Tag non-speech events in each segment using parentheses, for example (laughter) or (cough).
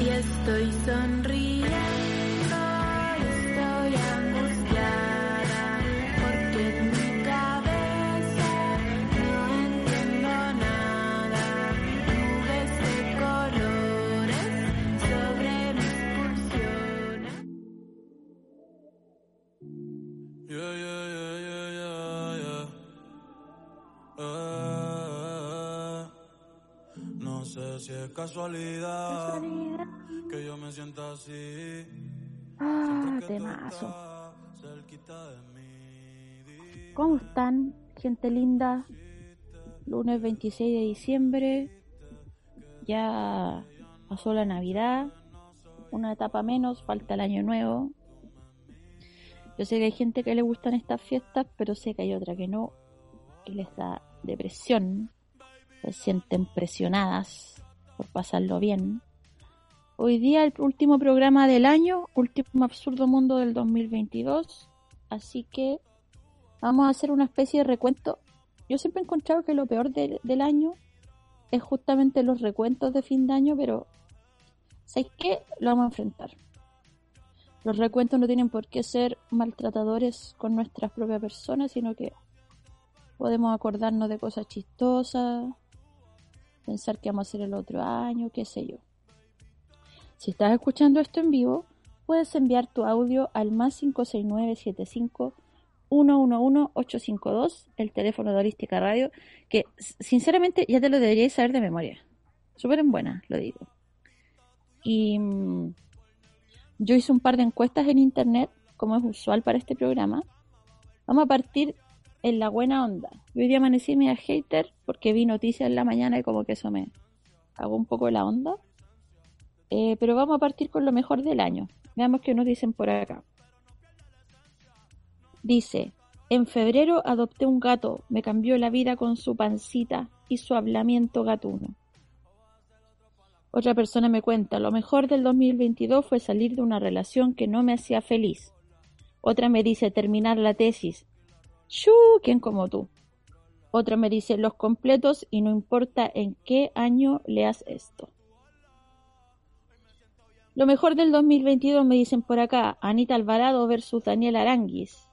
y estoy sonriendo. Estoy angustiada porque en mi cabeza no entiendo nada. Nubes de colores sobre mis pulsiones. Yeah, yeah, yeah, yeah, yeah, yeah. Eh, no sé si es casualidad, que yo me sienta así. Ah, temazo. ¿Cómo están, gente linda? Lunes 26 de diciembre. Ya pasó la Navidad. Una etapa menos, falta el año nuevo. Yo sé que hay gente que le gustan estas fiestas, pero sé que hay otra que no. Y les da depresión. Se sienten presionadas por pasarlo bien. Hoy día el último programa del año, último absurdo mundo del 2022. Así que vamos a hacer una especie de recuento. Yo siempre he encontrado que lo peor de- del año es justamente los recuentos de fin de año, pero ¿sabéis qué? Lo vamos a enfrentar. Los recuentos no tienen por qué ser maltratadores con nuestras propias personas, sino que podemos acordarnos de cosas chistosas, pensar qué vamos a hacer el otro año, qué sé yo. Si estás escuchando esto en vivo, puedes enviar tu audio al más 56975 111-852, el teléfono de Holística Radio, que sinceramente ya te lo deberíais saber de memoria. Súper en buena, lo digo. Y mm, yo hice un par de encuestas en internet, como es usual para este programa. Vamos a partir en la buena onda. Yo hoy día amanecí media hater porque vi noticias en la mañana y como que eso me cagó un poco la onda. Eh, pero vamos a partir con lo mejor del año. Veamos qué nos dicen por acá. Dice, en febrero adopté un gato, me cambió la vida con su pancita y su hablamiento gatuno. Otra persona me cuenta, lo mejor del 2022 fue salir de una relación que no me hacía feliz. Otra me dice terminar la tesis. ¡Shu! ¿Quién como tú? Otra me dice los completos y no importa en qué año leas esto. Lo mejor del 2022 me dicen por acá, Anita Alvarado versus Daniel Aranguis.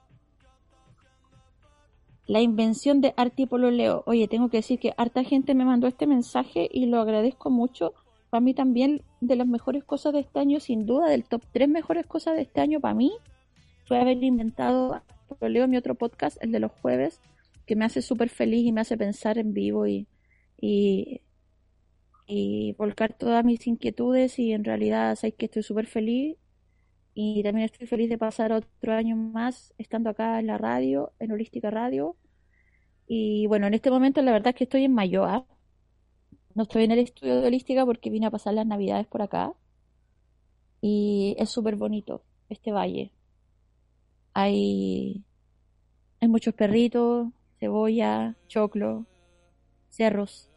La invención de Arti Pololeo. Oye, tengo que decir que harta gente me mandó este mensaje y lo agradezco mucho. Para mí también de las mejores cosas de este año, sin duda, del top 3 mejores cosas de este año para mí, fue haber inventado Pololeo, mi otro podcast, el de los jueves, que me hace súper feliz y me hace pensar en vivo y, y, y volcar todas mis inquietudes y en realidad sabéis que estoy súper feliz y también estoy feliz de pasar otro año más estando acá en la radio, en Holística Radio. Y bueno, en este momento la verdad es que estoy en Mayoa. No estoy en el estudio de Holística porque vine a pasar las navidades por acá. Y es súper bonito este valle. Hay, hay muchos perritos, cebolla, choclo, cerros,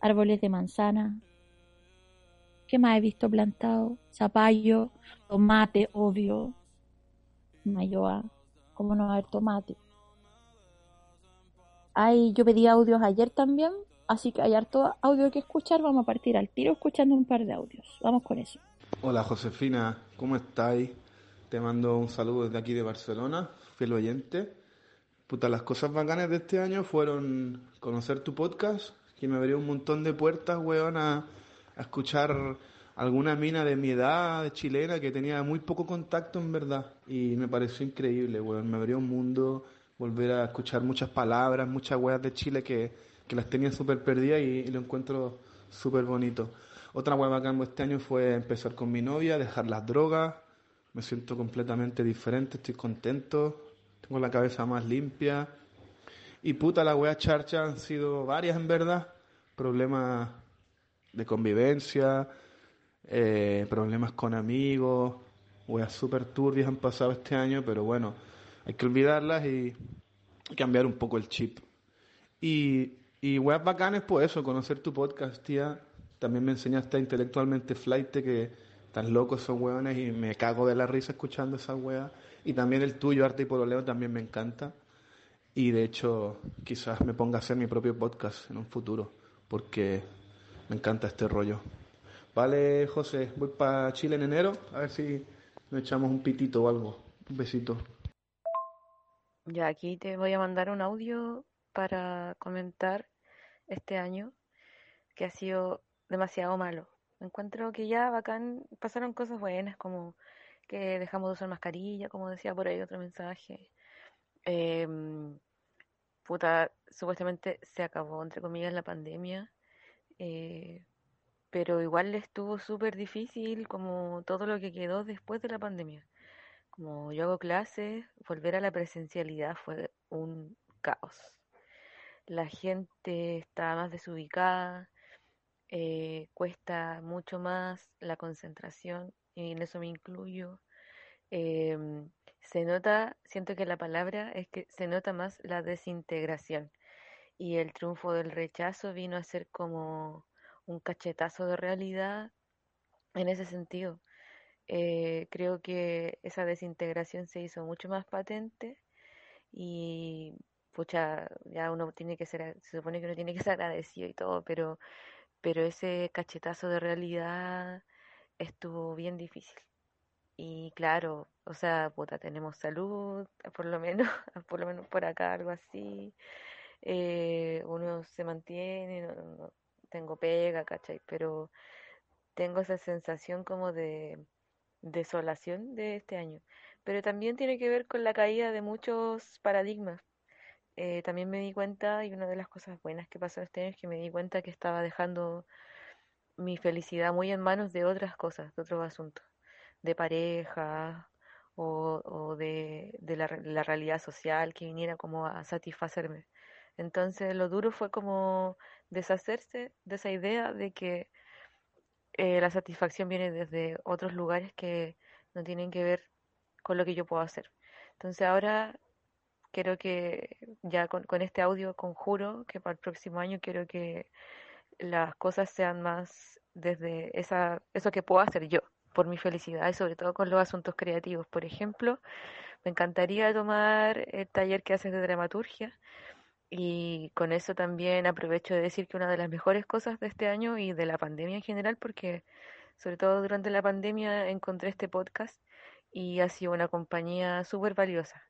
árboles de manzana. ¿Qué más he visto plantado? Zapallo, tomate, obvio. Mayoa, ¿cómo no va a haber tomate? Hay, yo pedí audios ayer también, así que hay harto audio que escuchar. Vamos a partir al tiro escuchando un par de audios. Vamos con eso. Hola Josefina, ¿cómo estáis? Te mando un saludo desde aquí de Barcelona, fiel oyente. Puta, las cosas bacanas de este año fueron conocer tu podcast, que me abrió un montón de puertas, weón, a, a escuchar alguna mina de mi edad, chilena, que tenía muy poco contacto en verdad. Y me pareció increíble, weón. Me abrió un mundo, volver a escuchar muchas palabras, muchas weas de Chile que, que las tenía súper perdidas y, y lo encuentro súper bonito. Otra wea bacán este año fue empezar con mi novia, dejar las drogas. Me siento completamente diferente, estoy contento, tengo la cabeza más limpia. Y puta, la wea charcha han sido varias en verdad. Problemas de convivencia, eh, problemas con amigos, weas súper turbias han pasado este año, pero bueno, hay que olvidarlas y cambiar un poco el chip. Y, y weas bacanes, pues eso, conocer tu podcast, tía. También me enseñaste intelectualmente flight que tan locos son weones y me cago de la risa escuchando esas weas. Y también el tuyo, Arte y Pololeo, también me encanta. Y de hecho, quizás me ponga a hacer mi propio podcast en un futuro, porque me encanta este rollo. Vale, José, voy para Chile en enero, a ver si nos echamos un pitito o algo. Un besito. Ya aquí te voy a mandar un audio para comentar este año que ha sido demasiado malo. Encuentro que ya bacán, pasaron cosas buenas como que dejamos de usar mascarilla, como decía por ahí otro mensaje. Em, puta, supuestamente se acabó, entre comillas, la pandemia, eh, pero igual estuvo súper difícil como todo lo que quedó después de la pandemia. Como yo hago clases, volver a la presencialidad fue un caos. La gente está más desubicada, eh, cuesta mucho más la concentración, y en eso me incluyo. Em, se nota, siento que la palabra es que se nota más la desintegración y el triunfo del rechazo vino a ser como un cachetazo de realidad en ese sentido. Eh, creo que esa desintegración se hizo mucho más patente y pucha, ya uno tiene que ser, se supone que uno tiene que ser agradecido y todo, pero, pero ese cachetazo de realidad estuvo bien difícil. Y claro, o sea, puta, tenemos salud, por lo menos, (laughs) por lo menos por acá, algo así. Eh, uno se mantiene, tengo pega, ¿cachai? Pero tengo esa sensación como de desolación de este año. Pero también tiene que ver con la caída de muchos paradigmas. Eh, también me di cuenta, y una de las cosas buenas que pasó este año es que me di cuenta que estaba dejando mi felicidad muy en manos de otras cosas, de otros asuntos, de pareja o, o de, de la, re- la realidad social que viniera como a satisfacerme. Entonces lo duro fue como deshacerse de esa idea de que eh, la satisfacción viene desde otros lugares que no tienen que ver con lo que yo puedo hacer. Entonces ahora quiero que ya con, con este audio conjuro que para el próximo año quiero que las cosas sean más desde esa, eso que puedo hacer yo, por mi felicidad y sobre todo con los asuntos creativos. Por ejemplo, me encantaría tomar el taller que haces de dramaturgia y con eso también aprovecho de decir que una de las mejores cosas de este año y de la pandemia en general, porque sobre todo durante la pandemia encontré este podcast y ha sido una compañía súper valiosa.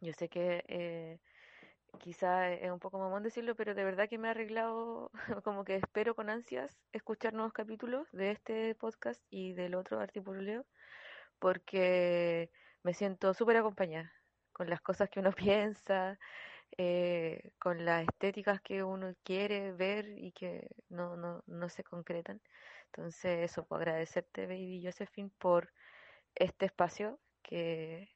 Yo sé que eh, quizá es un poco mamón decirlo, pero de verdad que me ha arreglado, (laughs) como que espero con ansias escuchar nuevos capítulos de este podcast y del otro Artipololeo, porque me siento súper acompañada con las cosas que uno (laughs) piensa, eh, con las estéticas que uno quiere ver y que no, no, no se concretan. Entonces, eso, puedo agradecerte, Baby Josephine, por este espacio que,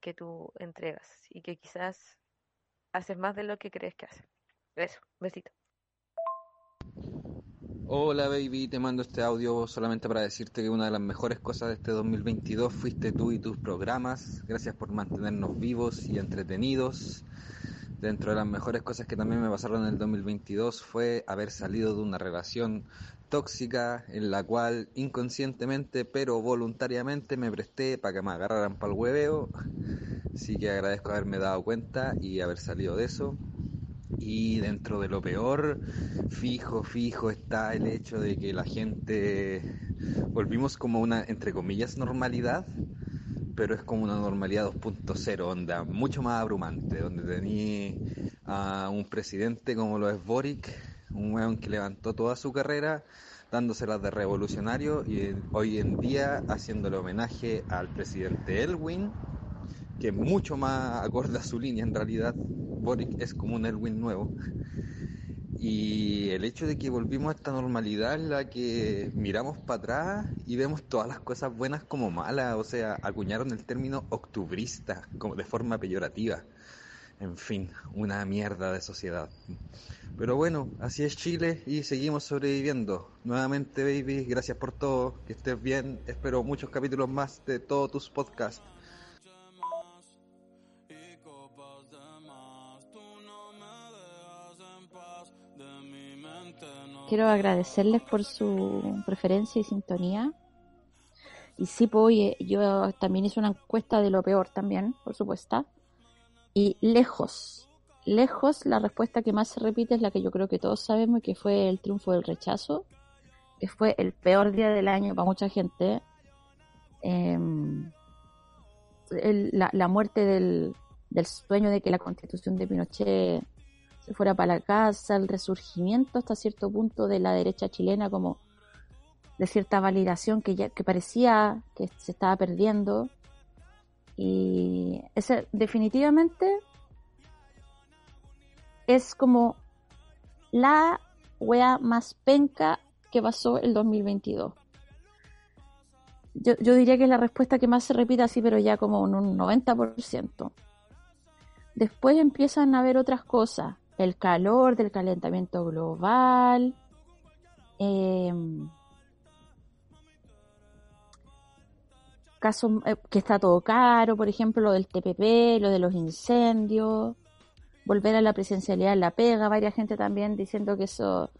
que tú entregas y que quizás haces más de lo que crees que haces. Eso, besito. Hola baby, te mando este audio solamente para decirte que una de las mejores cosas de este 2022 fuiste tú y tus programas. Gracias por mantenernos vivos y entretenidos. Dentro de las mejores cosas que también me pasaron en el 2022 fue haber salido de una relación tóxica en la cual inconscientemente pero voluntariamente me presté para que me agarraran para el hueveo. Así que agradezco haberme dado cuenta y haber salido de eso. Y dentro de lo peor, fijo, fijo está el hecho de que la gente volvimos como una, entre comillas, normalidad, pero es como una normalidad 2.0, onda, mucho más abrumante, donde tenía a un presidente como lo es Boric, un weón que levantó toda su carrera dándoselas de revolucionario y hoy en día haciéndole homenaje al presidente Elwin, que mucho más acorde a su línea en realidad. Boric es como un Elwin nuevo. Y el hecho de que volvimos a esta normalidad en la que miramos para atrás y vemos todas las cosas buenas como malas, o sea, acuñaron el término octubrista como de forma peyorativa. En fin, una mierda de sociedad. Pero bueno, así es Chile y seguimos sobreviviendo. Nuevamente, baby, gracias por todo, que estés bien. Espero muchos capítulos más de todos tus podcasts. Quiero agradecerles por su preferencia y sintonía. Y sí, pues, yo también hice una encuesta de lo peor también, por supuesto. Y lejos, lejos, la respuesta que más se repite es la que yo creo que todos sabemos que fue el triunfo del rechazo. que fue el peor día del año para mucha gente. Em, el- la, la muerte del, del sueño de que la constitución de Pinochet se fuera para la casa, el resurgimiento hasta cierto punto de la derecha chilena como de cierta validación que ya que parecía que se estaba perdiendo y ese definitivamente es como la wea más penca que pasó el 2022. Yo, yo diría que es la respuesta que más se repite así, pero ya como en un 90%. Después empiezan a haber otras cosas. El calor del calentamiento global. em, casos eh, que está todo caro, por ejemplo, lo del TPP, lo de los incendios, volver a la presencialidad en la pega, varias gente también diciendo que eso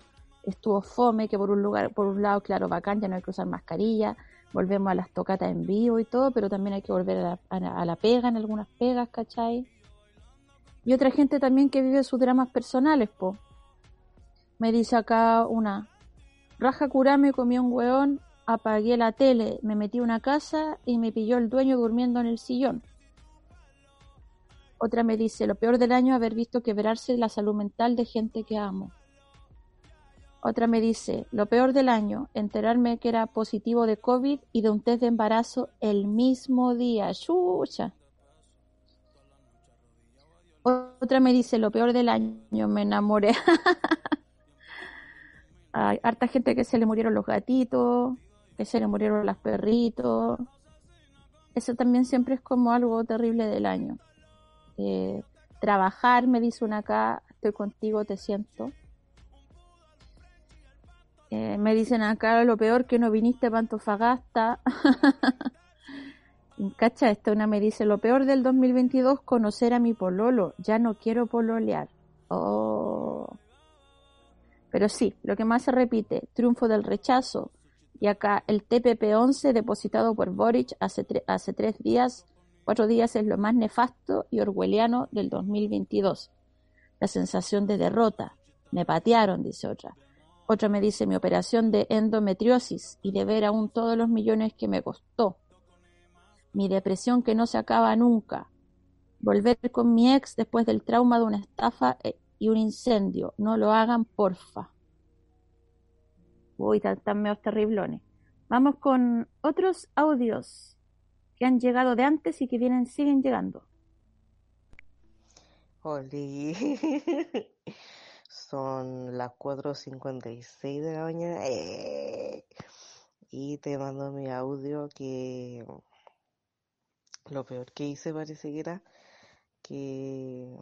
estuvo fome, que por un lugar, por un lado, claro, bacán, ya no hay que usar mascarilla, volvemos a las tocatas en vivo y todo, pero también hay que volver a la, a a la pega en algunas pegas, ¿cachai? Y otra gente también que vive sus dramas personales, po. Me dice acá una, raja curame, comí un hueón, apagué la tele, me metí a una casa y me pilló el dueño durmiendo en el sillón. Otra me dice, lo peor del año haber visto quebrarse la salud mental de gente que amo. Otra me dice, lo peor del año, enterarme que era positivo de COVID y de un test de embarazo el mismo día. ¡Chucha! Otra me dice, lo peor del año, me enamoré. (laughs) Hay harta gente que se le murieron los gatitos, que se le murieron los perritos. Eso también siempre es como algo terrible del año. Eh, trabajar, me dice una acá, estoy contigo, te siento. Eh, me dicen acá lo peor que no viniste para Antofagasta. (laughs) Cacha, esta una me dice lo peor del 2022 conocer a mi pololo. Ya no quiero pololear. Oh. Pero sí, lo que más se repite, triunfo del rechazo. Y acá el TPP-11 depositado por Boric hace, hace tres días, cuatro días es lo más nefasto y orwelliano del 2022. La sensación de derrota. Me patearon, dice otra. Otra me dice mi operación de endometriosis y de ver aún todos los millones que me costó. Mi depresión que no se acaba nunca. Volver con mi ex después del trauma de una estafa eh, y un incendio. No lo hagan, porfa. Uy, tan meos terriblones. Vamos con otros audios que han llegado de antes y que vienen, siguen llegando. Oli. (laughs) Son las 4.56 de la mañana. ¡Eh! Y te mando mi audio que lo peor que hice parece que era que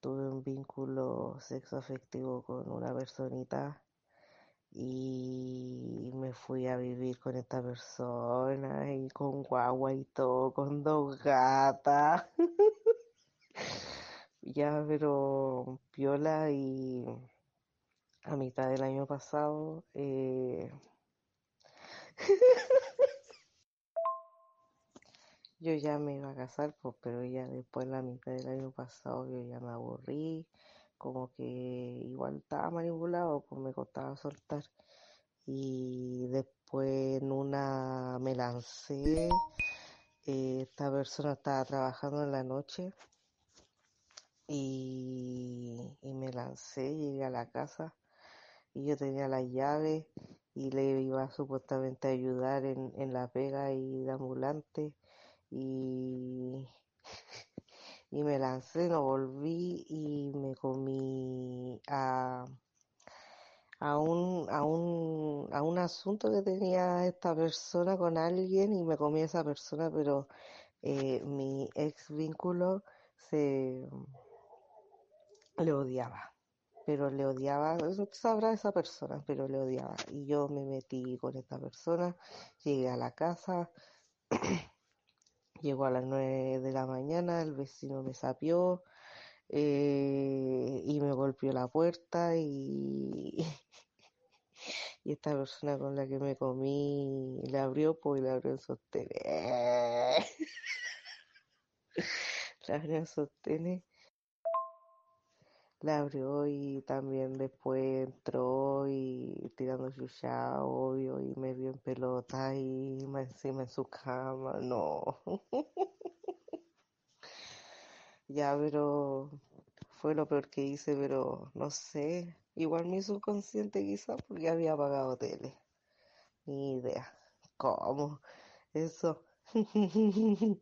tuve un vínculo sexo afectivo con una personita y me fui a vivir con esta persona y con guagua y todo, con dos gatas. (laughs) Ya, pero piola y a mitad del año pasado eh, (laughs) yo ya me iba a casar, pues, pero ya después la mitad del año pasado yo ya me aburrí, como que igual estaba manipulado, pues me costaba soltar. Y después en una me lancé, eh, esta persona estaba trabajando en la noche y, y me lancé, llegué a la casa y yo tenía la llave y le iba supuestamente a ayudar en, en la pega y de ambulante y, (laughs) y me lancé, no volví y me comí a, a un, a un, a un asunto que tenía esta persona con alguien y me comí a esa persona, pero eh, mi ex vínculo se le odiaba, pero le odiaba, sabrá esa persona, pero le odiaba. Y yo me metí con esta persona, llegué a la casa, (clears throat) llegó a las nueve de la mañana, el vecino me sapió eh, y me golpeó la puerta y, (laughs) esta persona con la que me comí le abrió, pues y le abrió el sostén. (laughs) Le abrió el sostén la abrió y también después entró y tirando chucha, obvio, y me vio en pelota y encima en su cama, no. (laughs) Ya, pero fue lo peor que hice, pero no sé. Igual mi subconsciente quizás porque había apagado tele. Ni idea. ¿Cómo? Eso. (laughs)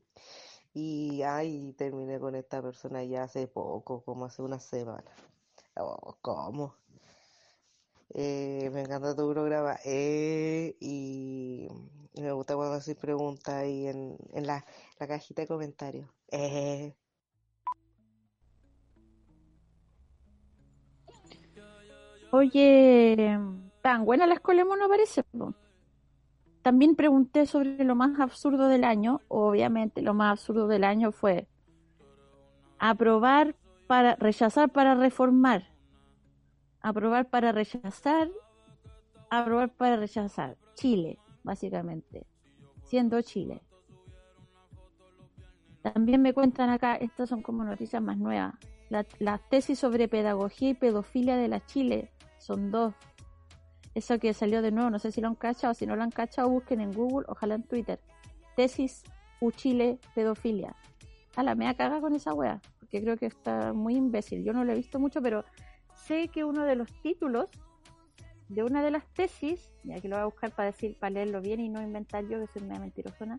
Y ay, terminé con esta persona ya hace poco, como hace una semana. Oh, ¿cómo? Eh, me encanta tu programa. Eh, y me gusta cuando haces preguntas ahí en, en la, la cajita de comentarios. Eh, Oye, tan buena la escuela no parece. También pregunté sobre lo más absurdo del año. Obviamente, lo más absurdo del año fue aprobar para rechazar para reformar. Aprobar para rechazar. Aprobar para rechazar. Chile, básicamente. Siendo Chile. También me cuentan acá, estas son como noticias más nuevas. La, la tesis sobre pedagogía y pedofilia de la Chile son dos. Eso que salió de nuevo, no sé si lo han cachado, si no lo han cachado, busquen en Google, ojalá en Twitter. Tesis Uchile pedofilia. A la mea caga con esa wea, porque creo que está muy imbécil. Yo no lo he visto mucho, pero sé que uno de los títulos de una de las tesis, y aquí lo voy a buscar para decir, para leerlo bien y no inventar yo que soy una mentirosona.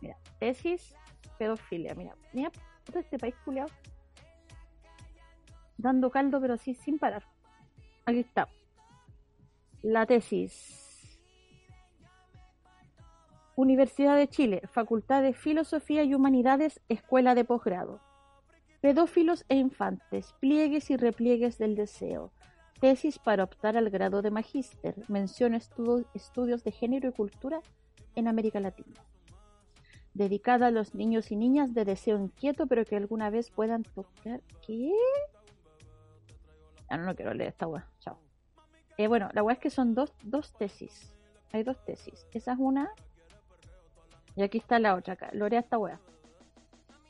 Mira, tesis pedofilia. Mira, mira, puta este país culiao. Dando caldo, pero sí sin parar. Aquí está. La tesis. Universidad de Chile, Facultad de Filosofía y Humanidades, Escuela de Posgrado. Pedófilos e infantes, pliegues y repliegues del deseo. Tesis para optar al grado de magíster. Mención estudios de género y cultura en América Latina. Dedicada a los niños y niñas de deseo inquieto, pero que alguna vez puedan tocar. ¿Qué? Ah, no, no quiero leer esta weá. Chao. Eh, bueno, la weá es que son dos, dos tesis. Hay dos tesis. Esa es una. Y aquí está la otra acá. Lorea esta weá.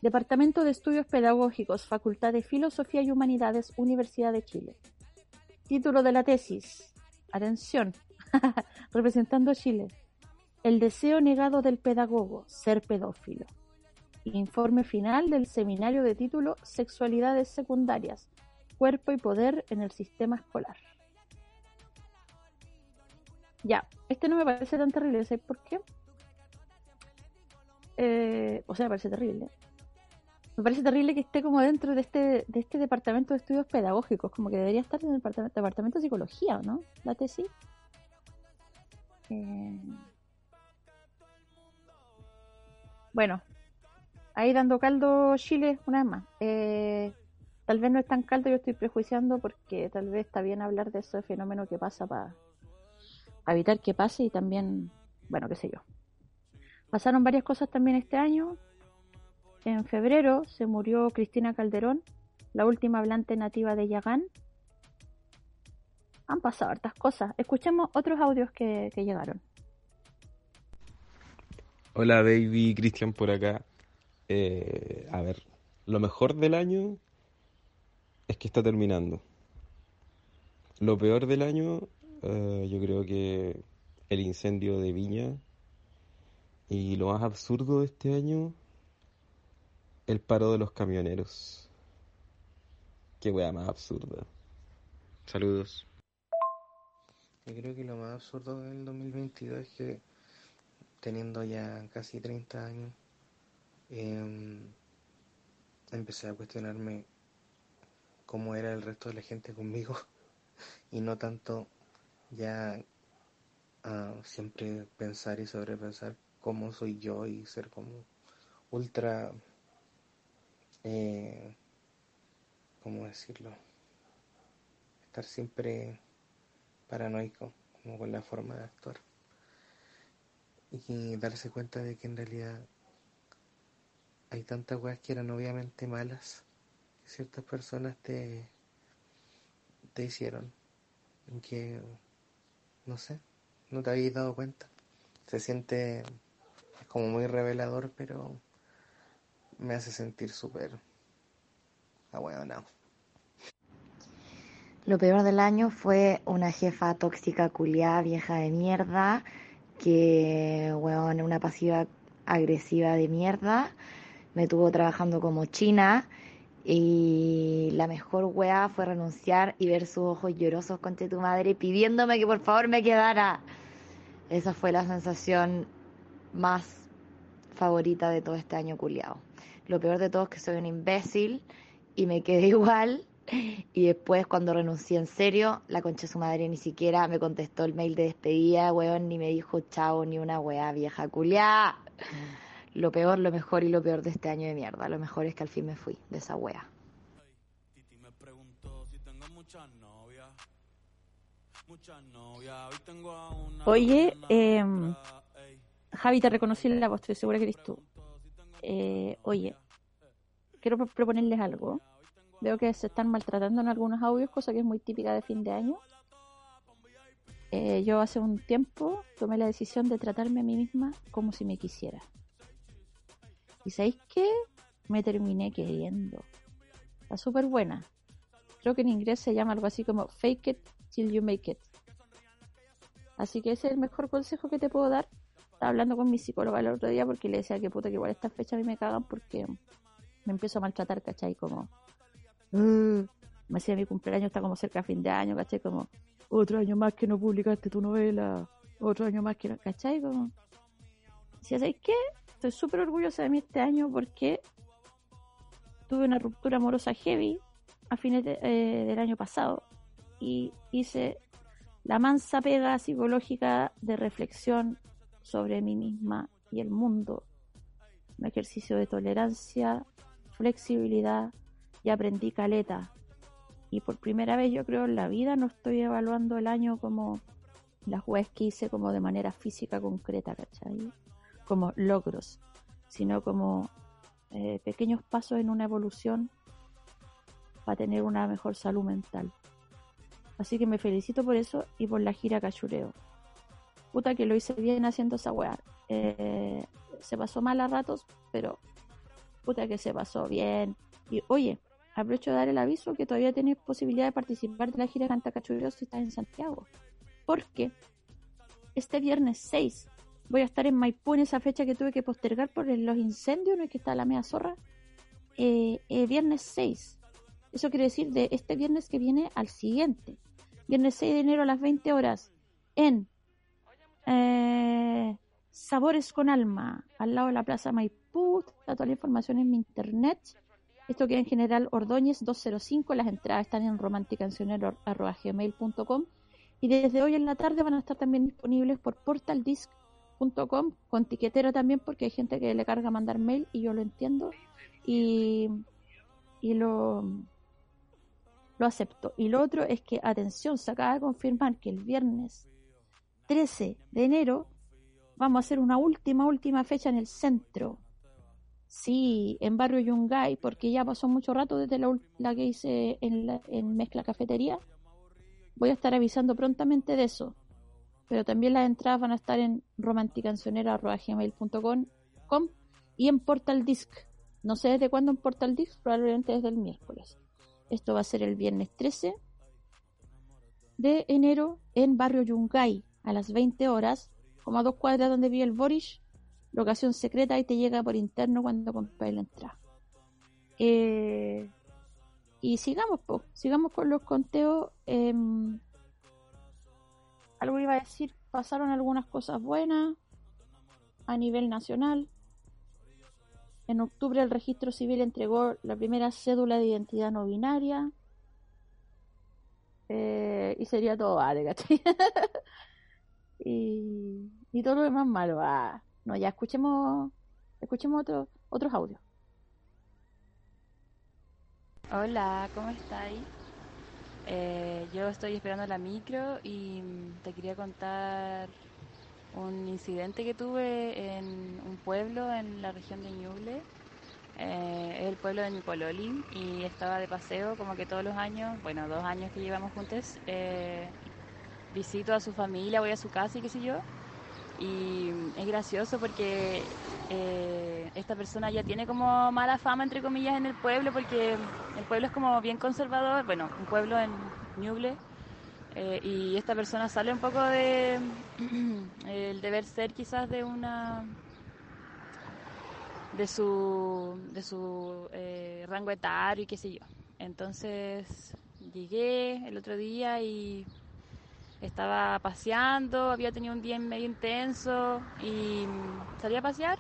Departamento de Estudios Pedagógicos, Facultad de Filosofía y Humanidades, Universidad de Chile. Título de la tesis. Atención. (laughs) Representando a Chile. El deseo negado del pedagogo, ser pedófilo. Informe final del seminario de título Sexualidades secundarias, cuerpo y poder en el sistema escolar. Ya, este no me parece tan terrible, ¿sabes por qué? Eh, o sea, me parece terrible. Me parece terrible que esté como dentro de este, de este departamento de estudios pedagógicos, como que debería estar en el departamento, de psicología, ¿o ¿no? La tesis. Eh, Bueno, ahí dando caldo Chile una vez más. Eh, tal vez no es tan caldo, yo estoy prejuiciando porque tal vez está bien hablar de ese fenómeno que pasa para evitar que pase y también, bueno, qué sé yo. Pasaron varias cosas también este año. En febrero se murió Cristina Calderón, la última hablante nativa de Yagán. Han pasado hartas cosas. Escuchemos otros audios que, que llegaron. Hola baby, Cristian por acá. Eh, a ver, lo mejor del año es que está terminando. Lo peor del año, eh, yo creo que el incendio de Viña. Y lo más absurdo de este año, el paro de los camioneros. Qué wea más absurda. Saludos. Yo creo que lo más absurdo del 2022 es que teniendo ya casi 30 años, em, empecé a cuestionarme cómo era el resto de la gente conmigo (laughs) y no tanto ya ah, siempre pensar y sobrepensar cómo soy yo y ser como ultra, eh, ¿cómo decirlo? Estar siempre paranoico como con la forma de actuar y darse cuenta de que en realidad hay tantas weas que eran obviamente malas que ciertas personas te, te hicieron que no sé, no te habías dado cuenta. Se siente como muy revelador, pero me hace sentir súper ahueonado. Lo peor del año fue una jefa tóxica culiada, vieja de mierda, que, weón, una pasiva agresiva de mierda. Me tuvo trabajando como china y la mejor weá fue renunciar y ver sus ojos llorosos contra tu madre pidiéndome que por favor me quedara. Esa fue la sensación más favorita de todo este año culiado. Lo peor de todo es que soy un imbécil y me quedé (laughs) igual. Y después, cuando renuncié en serio, la concha de su madre ni siquiera me contestó el mail de despedida, weón, ni me dijo chao, ni una weá vieja culiá. Lo peor, lo mejor y lo peor de este año de mierda. Lo mejor es que al fin me fui de esa weá. Titi me preguntó si tengo muchas novias. Muchas novias. Hoy tengo a una. Oye, eh. Javi, te reconocí en la voz, estoy segura que eres tú. Eh, oye, quiero pro- proponerles algo. Veo que se están maltratando en algunos audios, cosa que es muy típica de fin de año. Eh, yo hace un tiempo tomé la decisión de tratarme a mí misma como si me quisiera. ¿Y sabéis qué? Me terminé queriendo. Está súper buena. Creo que en inglés se llama algo así como fake it till you make it. Así que ese es el mejor consejo que te puedo dar. Estaba hablando con mi psicóloga el otro día porque le decía que puta que igual estas fechas a mí me cagan porque me empiezo a maltratar, ¿cachai? Como, "Uh", me decía mi cumpleaños está como cerca a fin de año, ¿cachai? Como, otro año más que no publicaste tu novela, otro año más que no, ¿cachai? Como, si ¿sabéis qué? Estoy súper orgullosa de mí este año porque tuve una ruptura amorosa heavy a fines eh, del año pasado y hice la mansa pega psicológica de reflexión sobre mí misma y el mundo. Un ejercicio de tolerancia, flexibilidad y aprendí caleta. Y por primera vez yo creo en la vida no estoy evaluando el año como las weas que hice como de manera física concreta, ¿cachai? Como logros, sino como eh, pequeños pasos en una evolución para tener una mejor salud mental. Así que me felicito por eso y por la gira cachureo. Puta que lo hice bien haciendo esa weá. Eh, se pasó mal a ratos, pero puta que se pasó bien. Y oye, aprovecho de dar el aviso que todavía tienes posibilidad de participar de la gira Canta Cachureo si estás en Santiago. Porque este viernes 6 voy a estar en Maipú en esa fecha que tuve que postergar por los incendios en el que está la media zorra. Eh, eh, viernes 6. Eso quiere decir de este viernes que viene al siguiente. Viernes 6 de enero a las 20 horas en eh, Sabores con Alma, al lado de la Plaza Maipú. Está toda la información en mi internet. Esto queda en General Ordóñez 205. Las entradas están en romanticancionero.gmail.com y desde hoy en la tarde van a estar también disponibles por portaldisc.com con tiquetera también porque hay gente que le carga mandar mail y yo lo entiendo y, y lo, lo acepto. Y lo otro es que, atención, se acaba de confirmar que el viernes 13 de enero vamos a hacer una última, última fecha en el centro. Sí, en Barrio Yungay, porque ya pasó mucho rato desde la, la que hice en, la- en Mezcla Cafetería. Voy a estar avisando prontamente de eso. Pero también las entradas van a estar en romanticancionera.gmail.com com y en Portal Disc. No sé desde cuándo en Portal Disc, probablemente desde el miércoles. Esto va a ser el viernes 13 de enero en Barrio Yungay a las 20 horas, como a dos cuadras donde vive el Boris, locación secreta y te llega por interno cuando compras la entrada. Eh, y sigamos, po, sigamos con los conteos. em, algo iba a decir, pasaron algunas cosas buenas a nivel nacional. En octubre el registro civil entregó la primera cédula de identidad no binaria. Eh, y sería todo vale, ¿cachai? (laughs) y, y todo lo demás malo. Ah, no, ya escuchemos, escuchemos otro- otros audios. Hola, ¿cómo estáis? Eh, yo estoy esperando la micro y mm, te quería contar un incidente que tuve en un pueblo en la región de Ñuble. Eh, es el pueblo de Nicololi y estaba de paseo como que todos los años, bueno, dos años que llevamos juntos, eh, visito a su familia, voy a su casa y qué sé yo. Y es gracioso porque eh, esta persona ya tiene como mala fama, entre comillas, en el pueblo, porque el pueblo es como bien conservador, bueno, un pueblo en, Ñuble. Eh, y esta persona sale un poco de (clears throat) el deber ser quizás de una de su de su eh, rango etario y qué sé yo entonces llegué el otro día y estaba paseando había tenido un día medio intenso y salí a pasear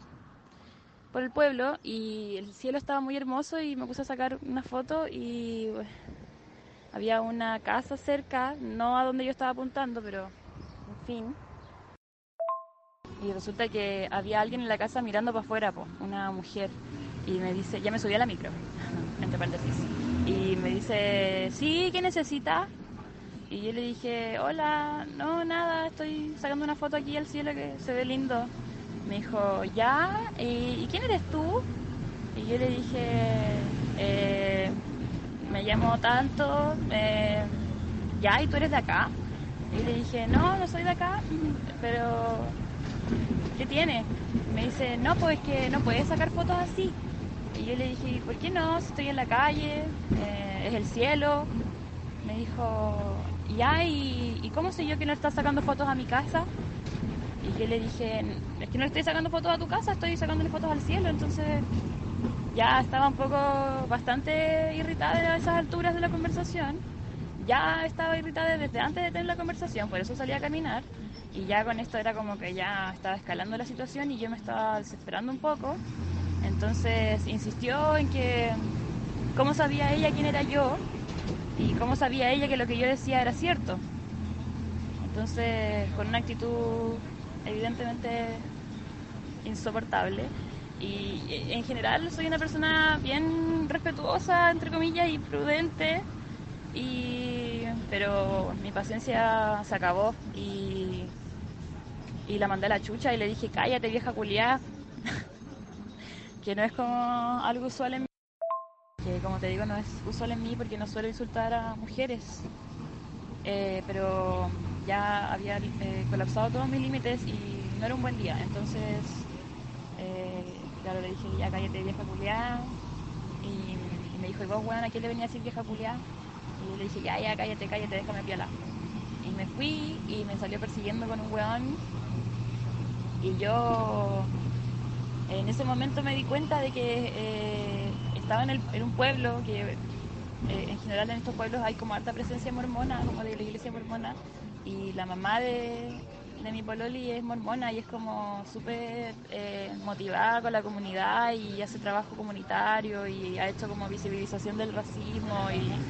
por el pueblo y el cielo estaba muy hermoso y me puse a sacar una foto y bueno, había una casa cerca, no a donde yo estaba apuntando, pero en fin. Y resulta que había alguien en la casa mirando para afuera, po, una mujer. Y me dice, ya me subí a la micro, (laughs) entre paréntesis. Y me dice, sí, ¿qué necesita? Y yo le dije, hola, no, nada, estoy sacando una foto aquí al cielo que se ve lindo. Me dijo, ya, ¿y, ¿y quién eres tú? Y yo le dije, eh, me llamo tanto, eh, ya, ¿y tú eres de acá? Y le dije, no, no soy de acá, pero ¿qué tiene? Me dice, no, pues que no puedes sacar fotos así. Y yo le dije, ¿por qué no? Si estoy en la calle, eh, es el cielo. Me dijo, ¿y, ¿y cómo sé yo que no estás sacando fotos a mi casa? Y yo le dije, es que no estoy sacando fotos a tu casa, estoy sacándole fotos al cielo, entonces ya estaba un poco bastante irritada a esas alturas de la conversación. Ya estaba irritada desde antes de tener la conversación, por eso salí a caminar. Y ya con esto era como que ya estaba escalando la situación y yo me estaba desesperando un poco. Entonces insistió en que cómo sabía ella quién era yo y cómo sabía ella que lo que yo decía era cierto. Entonces, con una actitud evidentemente insoportable, y en general soy una persona bien respetuosa, entre comillas, y prudente, y, pero mi paciencia se acabó y, y la mandé a la chucha y le dije, cállate vieja culiá, (laughs) que no es como algo usual en que como te digo no es usual en mí porque no suelo insultar a mujeres, Eh, pero ya había eh, colapsado todos mis límites y no era un buen día, entonces... Eh, claro, le dije, ya cállate vieja culiá. Y, me dijo, ¿y vos, weón, a quién le venía a decir vieja culiá? Y le dije, ya, ya, cállate, cállate, déjame piola. Y me fui y me salió persiguiendo con un weón. Y yo en ese momento me di cuenta de que estaba en, el- en un pueblo que eh, en general en estos pueblos hay como harta presencia mormona, como de la iglesia mormona. Y la mamá de, de mi pololi es mormona y es como súper eh, motivada con la comunidad y hace trabajo comunitario y ha hecho como visibilización del racismo y,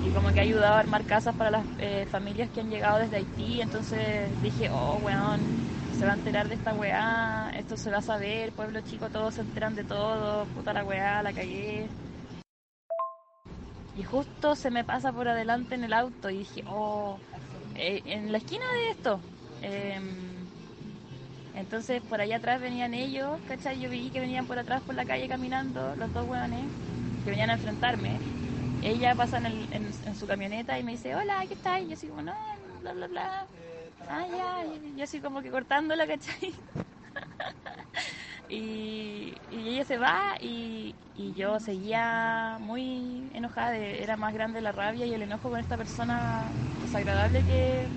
y como que ha ayudado a armar casas para las eh, familias que han llegado desde Haití. Entonces dije, oh, weón, se va a enterar de esta weá, esto se va a saber, pueblo chico, todos se enteran de todo, puta la weá, la cagué. Y justo se me pasa por adelante en el auto y dije, oh, eh, en la esquina de esto. em, entonces por allá atrás venían ellos, ¿cachai? Yo vi que venían por atrás por la calle caminando, los dos hueones, que venían a enfrentarme. Ella pasa en, el- en- su camioneta y me dice, hola, ¿qué tal? Y yo así como, no, bla, bla, bla. Ah, ya, yo así como que cortándola, ¿cachai? y, y ella se va y, y yo seguía muy enojada, de- era más grande la rabia y el enojo con esta persona desagradable que,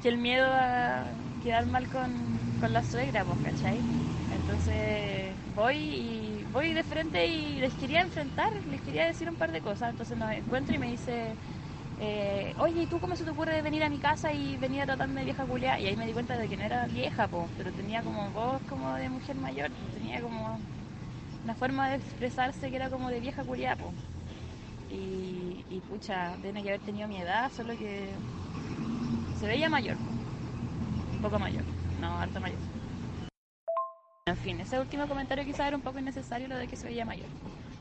que el miedo a quedar mal con, con la suegra, pues, ¿cachai? Entonces voy y voy de frente y les quería enfrentar, les quería decir un par de cosas. Entonces nos encuentro y me dice, eh, oye, ¿y tú cómo se te ocurre venir a mi casa y venir a tratarme de vieja culiá? Y ahí me di cuenta de que no era vieja, po, pero tenía como voz como de mujer mayor, tenía como una forma de expresarse que era como de vieja culiá, po. Y, pucha, tiene que haber tenido mi edad, solo que se veía mayor, un poco mayor, no, harta mayor. En fin, ese último comentario quizás era un poco innecesario lo de que se veía mayor.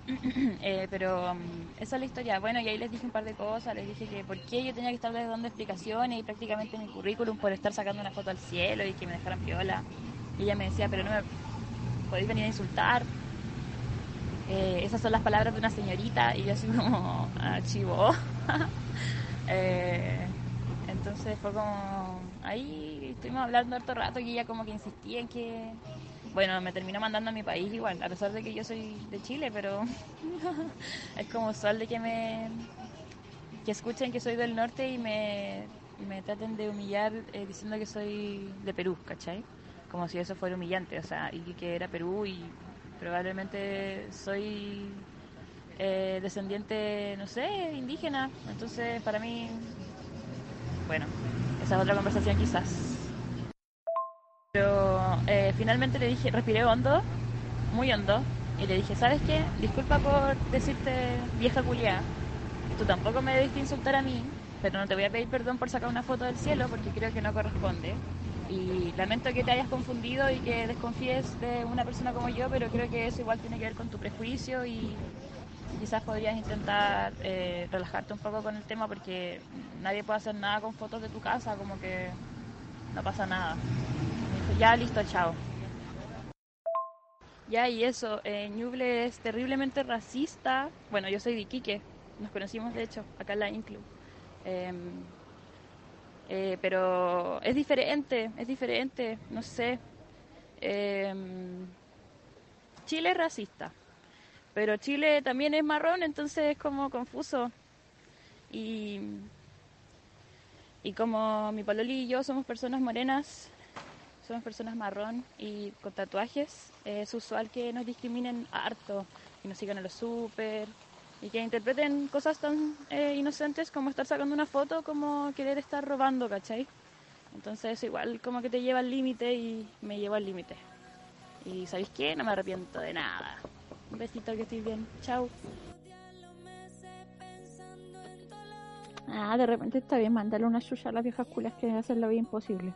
(clears throat) Eh, pero mm, esa es la historia. Bueno, y ahí les dije un par de cosas. Les dije que por qué yo tenía que estarles dando explicaciones y prácticamente mi currículum por estar sacando una foto al cielo y que me dejaran piola. Y ella me decía, pero no me podéis venir a insultar. Eh, esas son las palabras de una señorita. Y yo así como, (laughs) ah, chivo. (laughs) Eh, entonces fue como, ahí estuvimos hablando harto rato y ella como que insistía en que, bueno, me terminó mandando a mi país igual, a pesar de que yo soy de Chile, pero (laughs) es como usual de que me, que escuchen que soy del norte y me, me traten de humillar eh, diciendo que soy de Perú, ¿cachai? Como si eso fuera humillante, o sea, y que era Perú y probablemente soy eh, descendiente, no sé, indígena. Entonces, para mí, bueno, esa es otra conversación quizás. Pero eh, finalmente le dije, respiré hondo, muy hondo, y le dije, ¿sabes qué? Disculpa por decirte vieja culiá. Tú tampoco me debiste insultar a mí, pero no te voy a pedir perdón por sacar una foto del cielo porque creo que no corresponde. Y lamento que te hayas confundido y que desconfíes de una persona como yo, pero creo que eso igual tiene que ver con tu prejuicio y quizás podrías intentar eh, relajarte un poco con el tema porque nadie puede hacer nada con fotos de tu casa, como que no pasa nada. Ya listo, chao. Ya, y eso, eh, Ñuble es terriblemente racista. Bueno, yo soy de Iquique, nos conocimos de hecho, acá en la Inclu. Em, eh, pero es diferente, es diferente, no sé. Em, Chile es racista, pero Chile también es marrón, entonces es como confuso. Y, y como mi paloli y yo somos personas morenas, somos personas marrón y con tatuajes, es usual que nos discriminen harto y nos sigan a los súper y que interpreten cosas tan eh, inocentes como estar sacando una foto como querer estar robando, ¿cachai? Entonces igual como que te lleva al límite y me llevo al límite. Y ¿sabéis qué? No me arrepiento de nada. Un besito, que estés bien. Chao. Ah, de repente está bien mandarle una chucha a las viejas culas que hacen la vida imposible.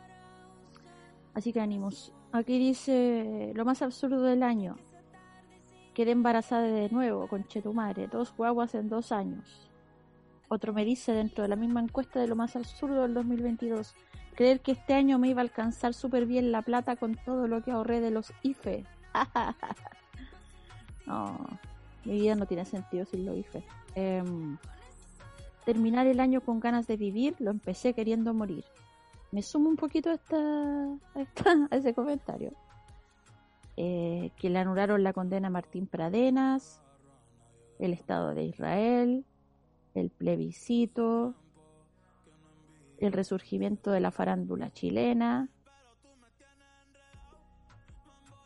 Así que ánimos. Aquí dice lo más absurdo del año. Quedé embarazada de nuevo, con Chetumare, dos guaguas en dos años. Otro me dice dentro de la misma encuesta de lo más absurdo del 2022. Creer que este año me iba a alcanzar súper bien la plata con todo lo que ahorré de los IFE. (laughs) no, mi vida no tiene sentido sin los IFE. Em, terminar el año con ganas de vivir, lo empecé queriendo morir. Me sumo un poquito a, esta, a, esta- a ese comentario. Eh, que le anularon la condena a Martín Pradenas, el Estado de Israel, el plebiscito, el resurgimiento de la farándula chilena,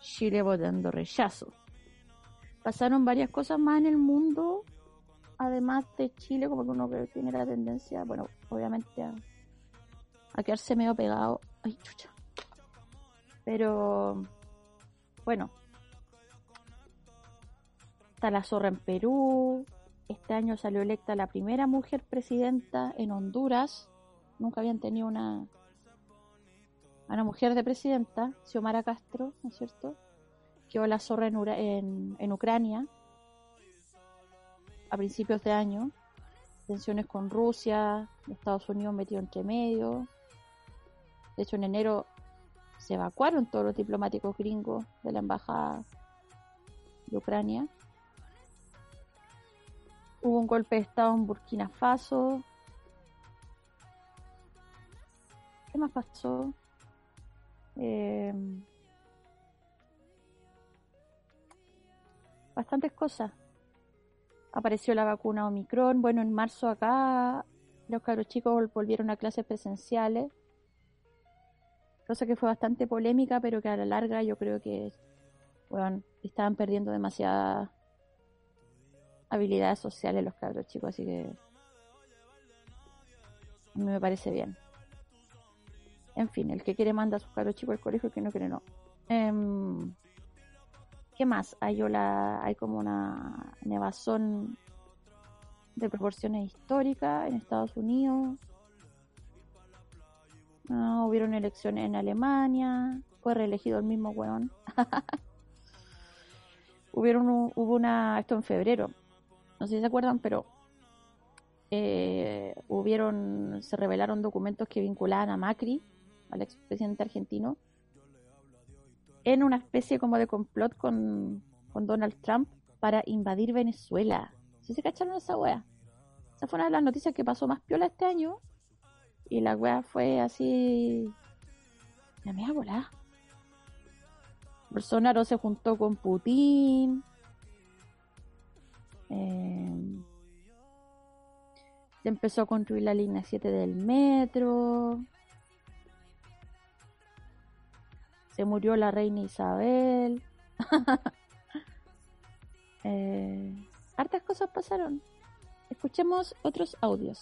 Chile votando rechazo. Pasaron varias cosas más en el mundo, además de Chile, como que uno que tiene la tendencia, bueno, obviamente a, quedarse medio pegado. Ay, chucha. Pero, bueno, está la zorra en Perú. Este año salió electa la primera mujer presidenta en Honduras. Nunca habían tenido una, una mujer de presidenta, Xiomara Castro, ¿no es cierto? Quedó la zorra en, en Ucrania a principios de año. Tensiones con Rusia, Estados Unidos metido entre medio. De hecho, en enero se evacuaron todos los diplomáticos gringos de la embajada de Ucrania. Hubo un golpe de Estado en Burkina Faso. ¿Qué más pasó? Eh, bastantes cosas. Apareció la vacuna Omicron. Bueno, en marzo acá los cabros chicos vol- volvieron a clases presenciales. Cosa que fue bastante polémica, pero que a la larga yo creo que bueno, estaban perdiendo demasiadas habilidades sociales los cabros chicos, así que me parece bien. En fin, el que quiere manda a sus cabros chicos al colegio, el que no quiere no. Em, ¿Qué más? Hay, hay como una nevazón de proporciones históricas en Estados Unidos. Ah, hubieron elecciones en Alemania. Fue reelegido el mismo weón. (laughs) hubieron hubo una esto en febrero no sé si se acuerdan pero eh, hubieron se revelaron documentos que vinculaban a Macri al expresidente argentino en una especie como de complot con, con Donald Trump para invadir Venezuela ¿Sí se cacharon esa wea? esa fue una de las noticias que pasó más piola este año y la wea fue así la media volada Bolsonaro se juntó con Putin. Eh, Se empezó a construir la línea 7 del metro. Se murió la reina Isabel. (laughs) Eh, hartas cosas pasaron. Escuchemos otros audios.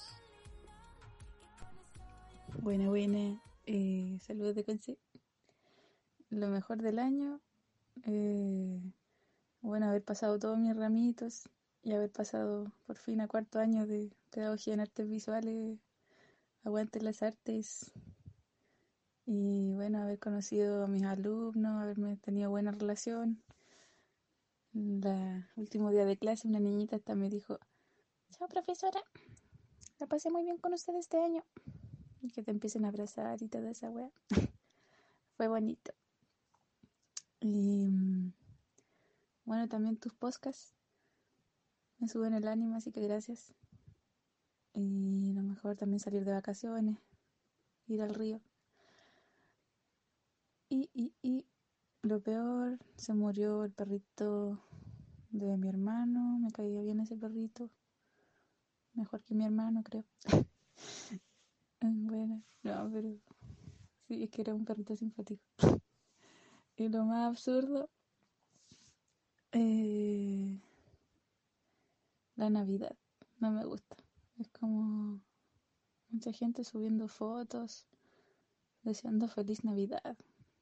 Buena, buena. Eh, saludos de Conce. Lo mejor del año. eh, bueno, haber pasado todos mis ramitos y haber pasado por fin a cuarto año de pedagogía en artes visuales. Aguante las artes. Y bueno, haber conocido a mis alumnos, haberme tenido buena relación. El último día de clase, una niñita hasta me dijo: Chao, profesora. La pasé muy bien con usted este año. Y que te empiecen a abrazar y toda esa wea. (laughs) Fue bonito. Y mm, bueno, también tus podcasts me suben el ánimo, así que gracias. Y lo mejor también salir de vacaciones, ir al río. Y, y, y lo peor, se murió el perrito de mi hermano. Me caía bien ese perrito. Mejor que mi hermano, creo. (laughs) Bueno, no, pero sí, es que era un perrito simpático. (laughs) Y lo más absurdo, eh, la Navidad. No me gusta. Es como mucha gente subiendo fotos, deseando feliz Navidad,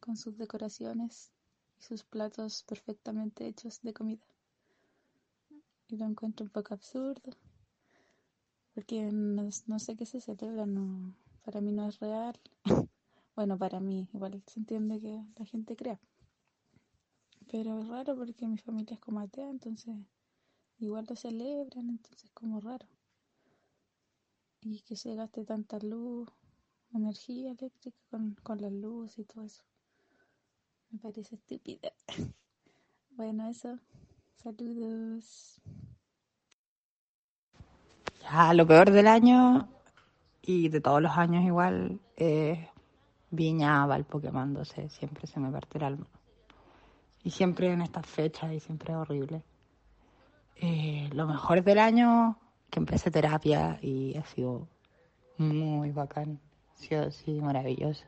con sus decoraciones y sus platos perfectamente hechos de comida. Y lo encuentro un poco absurdo, porque no, no sé qué se celebra, no, para mí no es real. (laughs) Bueno, para mí, igual se entiende que la gente crea. Pero es raro porque mi familia es como atea, entonces igual lo celebran, entonces es como raro. Y que se gaste tanta luz, energía eléctrica con, con la luz y todo eso. Me parece estúpido. (laughs) Bueno, eso. Saludos. Ya, lo peor del año y de todos los años igual es Viña Valpo quemándose. Siempre se me parte el alma. Y siempre en estas fechas y siempre es horrible. Eh, lo mejor del año que empecé terapia y ha sido muy bacán. Ha sido así maravilloso.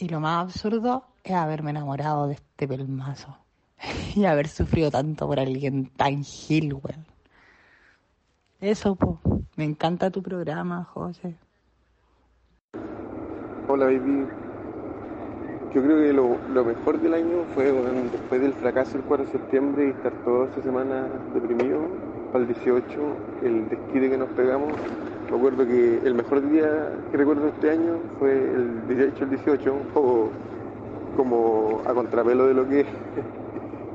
Y lo más absurdo es haberme enamorado de este pelmazo. (laughs) y haber sufrido tanto por alguien tan gil, weón. Eso, po. Me encanta tu programa, José. Hola, baby. Yo creo que lo, lo mejor del año fue después del fracaso del 4 de septiembre y estar toda esa semana deprimido, para el 18, el desquite que nos pegamos. Me acuerdo que el mejor día que recuerdo este año fue el 18 el 18, un poco como a contrapelo de lo que,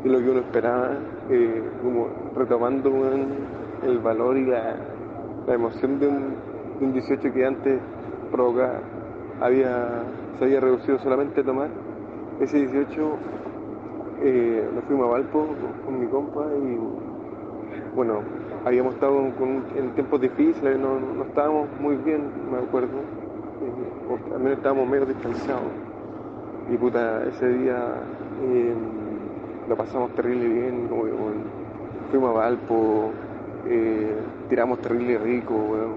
de lo que uno esperaba, eh, como retomando el valor y la, la emoción de un, de un 18 que antes provocaba había, se había reducido solamente a tomar. Ese 18 eh, nos fuimos a Valpo con, con mi compa y bueno, habíamos estado en tiempos difíciles, no, no estábamos muy bien, me acuerdo, o al menos estábamos medio descansados. Y puta, ese día eh, lo pasamos terrible bien, fuimos a Valpo, eh, tiramos terrible rico,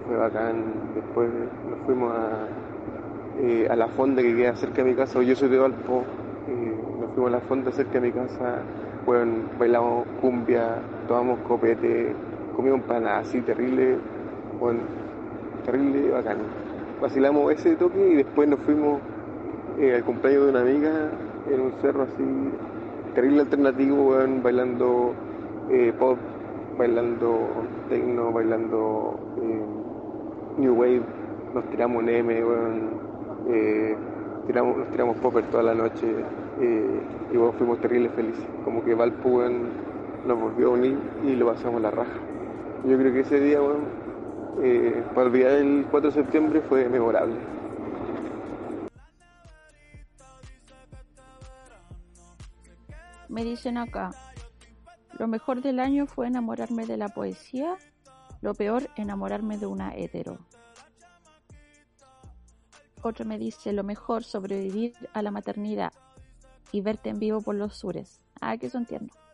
fue bacán. Después nos fuimos a, eh, a la fonda que queda cerca de mi casa, yo soy de Valpo, eh, nos fuimos a la fonda cerca de mi casa, bueno, bailamos cumbia, tomamos copete, comimos empanadas así terrible, bueno, terrible bacán. Vacilamos ese toque y después nos fuimos eh, al cumpleaños de una amiga en un cerro así, terrible alternativo, weón, bailando eh, pop, bailando techno, bailando eh, new wave, nos tiramos un M, tiramos, nos tiramos popper toda la noche y weón, fuimos terribles felices, como que Valpo nos volvió a unir y lo pasamos la raja. Yo creo que ese día, weón, eh, para olvidar el 4 de septiembre fue memorable. Me dicen acá, lo mejor del año fue enamorarme de la poesía, lo peor enamorarme de una hetero. Otro me dice, lo mejor sobrevivir a la maternidad y verte en vivo por los sures. Ah, que son tiernos.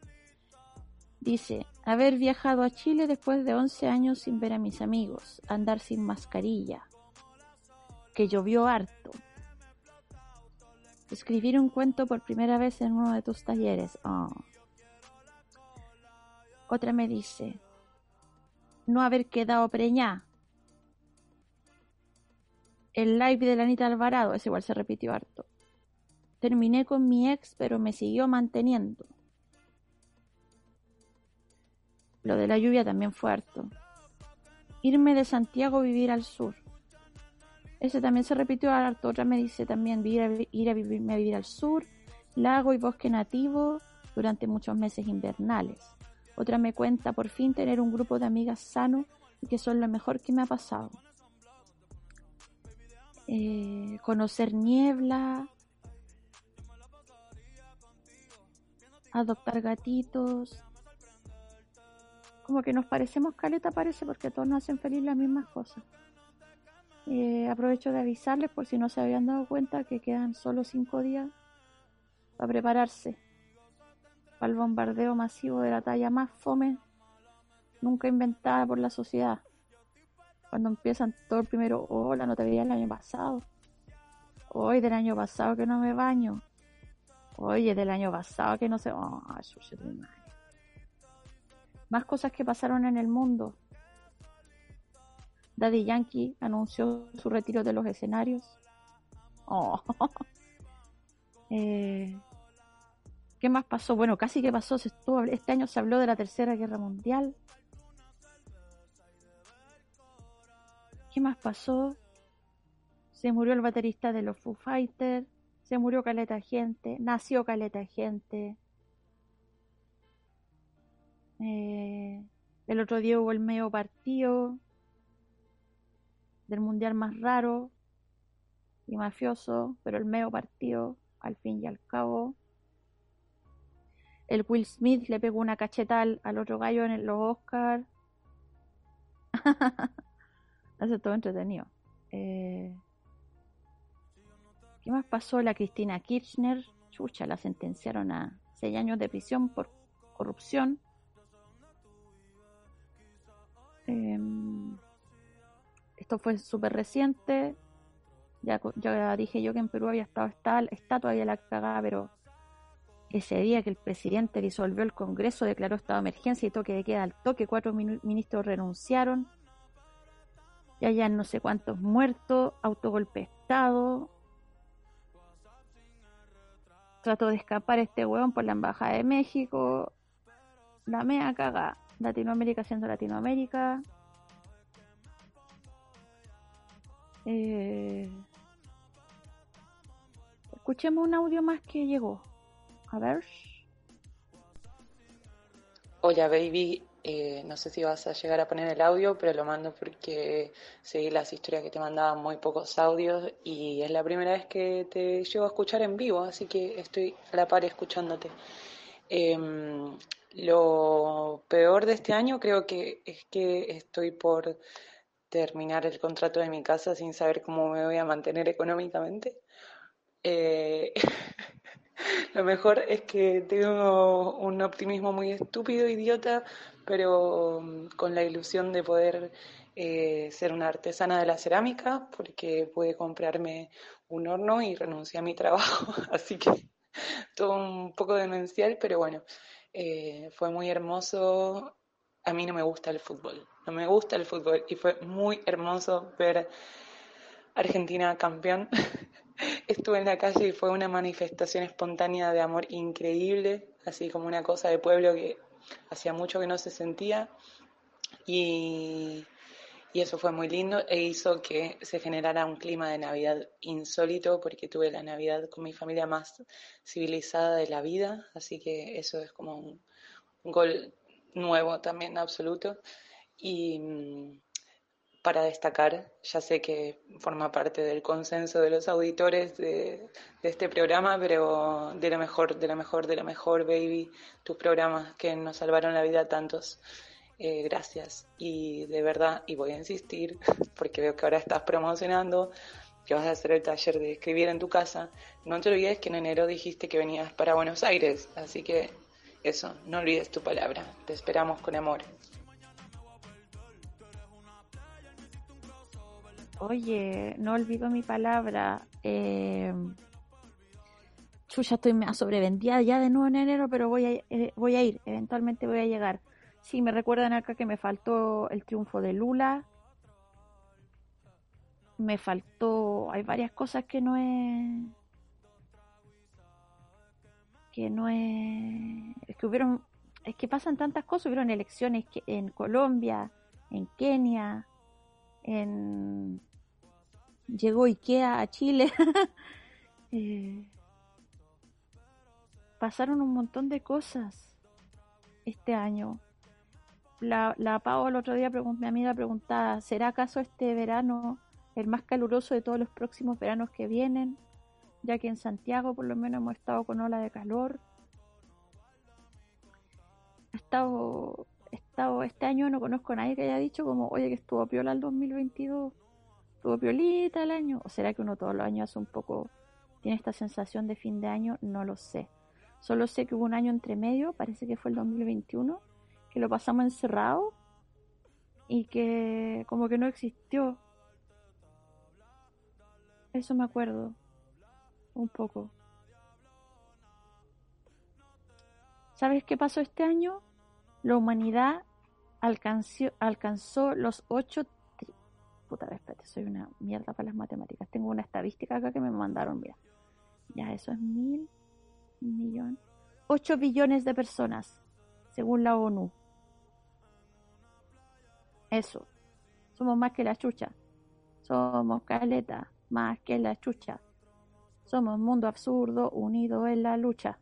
Dice, haber viajado a Chile después de 11 años sin ver a mis amigos, andar sin mascarilla, que llovió harto, escribir un cuento por primera vez en uno de tus talleres. Oh. Otra me dice, no haber quedado preñada. El live de la Anita Alvarado, ese igual se repitió harto. Terminé con mi ex, pero me siguió manteniendo. Lo de la lluvia también fue harto. Irme de Santiago a vivir al sur. Ese también se repitió harto. Otra me dice también ir a, vi- ir a vivirme a vivir al sur, lago y bosque nativo durante muchos meses invernales. Otra me cuenta por fin tener un grupo de amigas sano y que son lo mejor que me ha pasado. Eh, conocer niebla, adoptar gatitos. Como que nos parecemos caleta parece porque todos nos hacen feliz las mismas cosas. Eh, aprovecho de avisarles por si no se habían dado cuenta que quedan solo cinco días para prepararse para el bombardeo masivo de la talla más fome nunca inventada por la sociedad. Cuando empiezan todo el primero, hola, no te veía el año pasado. Hoy del año pasado que no me baño. Oye, del año pasado que no sé. Oh, madre. Más cosas que pasaron en el mundo. Daddy Yankee anunció su retiro de los escenarios. Oh. (laughs) Eh, ¿Qué más pasó? Bueno, casi que pasó. Este año se habló de la Tercera Guerra Mundial. ¿Qué más pasó? Se murió el baterista de los Foo Fighters. Se murió caleta gente. Nació caleta gente. Eh, el otro día hubo el medio partido del mundial más raro y mafioso, pero el medio partido, al fin y al cabo. El Will Smith le pegó una cachetada al, otro gallo en los Oscars. (laughs) Hace todo entretenido. Eh, ¿Qué más pasó? La Cristina Kirchner, chucha, la sentenciaron a seis años de prisión por corrupción. Em, esto fue súper reciente. Ya, dije yo que en Perú había estado está todavía la cagada, pero ese día que el presidente disolvió el Congreso, declaró estado de emergencia y toque de queda al toque, cuatro ministros renunciaron. Ya ya no sé cuántos muertos, autogolpe Estado. Trató de escapar este hueón por la Embajada de México. La mea caga. Latinoamérica siendo Latinoamérica. Eh, Escuchemos un audio más que llegó. A ver. Hola baby, Eh, no sé si vas a llegar a poner el audio, pero lo mando porque seguí las historias que te mandaban muy pocos audios y es la primera vez que te llego a escuchar en vivo, así que estoy a la par escuchándote. Em, lo peor de este año creo que es que estoy por terminar el contrato de mi casa sin saber cómo me voy a mantener económicamente. Eh, (laughs) Lo mejor es que tengo un optimismo muy estúpido, idiota, pero mm, con la ilusión de poder eh, ser una artesana de la cerámica, porque pude comprarme un horno y renuncié a mi trabajo, (laughs) así que todo un poco demencial, pero bueno, eh, fue muy hermoso. A mí no me gusta el fútbol, no me gusta el fútbol y fue muy hermoso ver Argentina campeón. (laughs) Estuve en la calle y fue una manifestación espontánea de amor increíble, así como una cosa de pueblo que hacía mucho que no se sentía. Y, y eso fue muy lindo e hizo que se generara un clima de Navidad insólito porque tuve la Navidad con mi familia más civilizada de la vida, así que eso es como un, gol nuevo también absoluto. Y mm, para destacar, ya sé que forma parte del consenso de los auditores de, de este programa, pero de lo mejor, de lo mejor, de lo mejor, baby, tus programas que nos salvaron la vida tantos. Eh, gracias. Y de verdad, y voy a insistir, (laughs) porque veo que ahora estás promocionando que vas a hacer el taller de escribir en tu casa, no te olvides que en enero dijiste que venías para Buenos Aires, así que eso, no olvides tu palabra. Te esperamos con amor. Oye, no olvido mi palabra. Eh, chucha, estoy media sobrevendida ya de nuevo en enero, pero voy a, eh, voy a ir, eventualmente voy a llegar. Sí, me recuerdan acá que me faltó el triunfo de Lula. Me faltó, hay varias cosas que no es que no es, es que hubieron, es que pasan tantas cosas, hubieron elecciones que en Colombia, en Kenia, en llegó Ikea a Chile. (laughs) Eh, pasaron un montón de cosas este año. La, la Pau el otro día, mi amiga preguntaba, ¿será acaso este verano el más caluroso de todos los próximos veranos que vienen? Ya que en Santiago por lo menos hemos estado con ola de calor. Ha estado, he estado, este año no conozco a nadie que haya dicho como, oye, que estuvo piola el 2022 estuvo piolita el año, o será que uno todos los años hace un poco, tiene esta sensación de fin de año, no lo sé. Solo sé que hubo un año entre medio, parece que fue el 2021, que lo pasamos encerrado y que como que no existió. Eso me acuerdo, un poco. ¿Sabes qué pasó este año? La humanidad alcanzó, alcanzó los 8 puta, espérate, soy una mierda para las matemáticas. Tengo una estadística acá que me mandaron, mira. Ya, eso es mil, millón. 8 billones de personas, según la ONU. Eso. Somos más que la chucha. Somos caleta, más que la chucha. Somos mundo absurdo, unido en la lucha.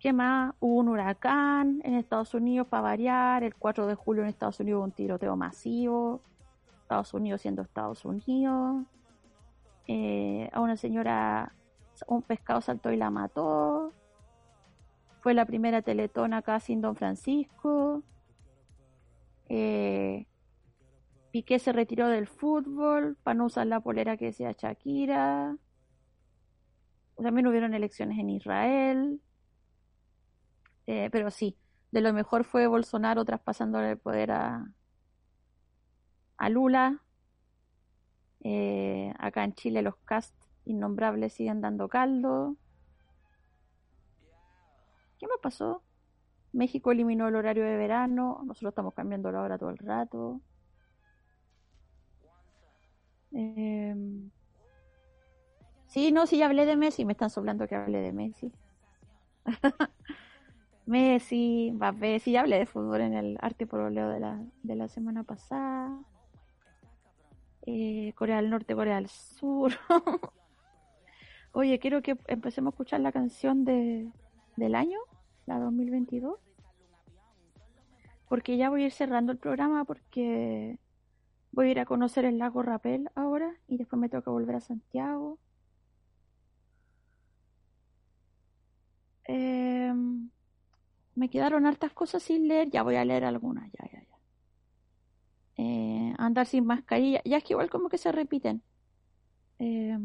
¿Qué más? Hubo un huracán en Estados Unidos para variar. El 4 de julio en Estados Unidos hubo un tiroteo masivo. Estados Unidos siendo Estados Unidos. Eh, a una señora, un pescado saltó y la mató. Fue la primera teletón acá sin Don Francisco. Eh, Piqué se retiró del fútbol para no usar la polera que decía Shakira. También hubieron elecciones en Israel. Eh, pero sí, de lo mejor fue Bolsonaro traspasándole el poder a, a Lula. Eh, acá en Chile los cast innombrables siguen dando caldo. ¿Qué me pasó? México eliminó el horario de verano. Nosotros estamos cambiando la hora todo el rato. Eh, sí, no, sí, ya hablé de Messi. Me están soplando que hable de Messi. (laughs) Messi, Mbappé, sí, ya hablé de fútbol en el arte por oleo de la, de la semana pasada. Eh, Corea del Norte, Corea del Sur. (laughs) Oye, quiero que empecemos a escuchar la canción de, del año, la 2022. Porque ya voy a ir cerrando el programa porque voy a ir a conocer el lago Rapel ahora y después me toca volver a Santiago. Eh, me quedaron hartas cosas sin leer, ya voy a leer algunas, ya, ya, ya. Eh, andar sin mascarilla, ya es que igual como que se repiten. Eh,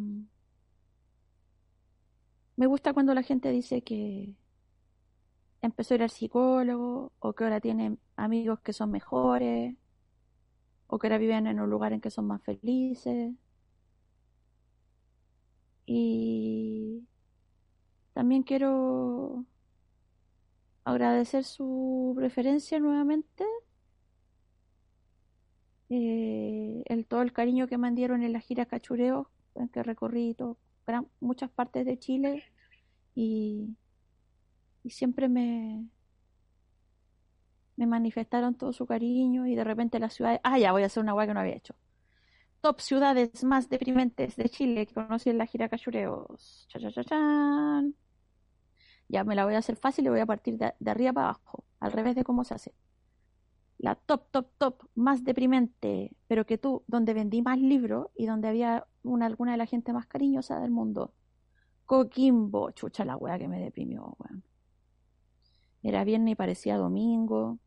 me gusta cuando la gente dice que empezó a ir al psicólogo, o que ahora tiene amigos que son mejores, o que ahora viven en un lugar en que son más felices. Y también quiero agradecer su preferencia nuevamente, eh, el todo el cariño que me dieron en la gira Cachureo, en que recorrí todo, muchas partes de Chile y, y siempre me me manifestaron todo su cariño y de repente las ciudades, ah ya voy a hacer una guay que no había hecho. Top ciudades más deprimentes de Chile que conocí en la gira Cachureos. Cha, cha, cha, chan. Ya me la voy a hacer fácil y voy a partir de, de, arriba para abajo, al revés de cómo se hace. La top, top, top más deprimente, pero que tú, donde vendí más libros y donde había una, alguna de la gente más cariñosa del mundo. Coquimbo, chucha la wea que me deprimió, weón. Era viernes y parecía domingo.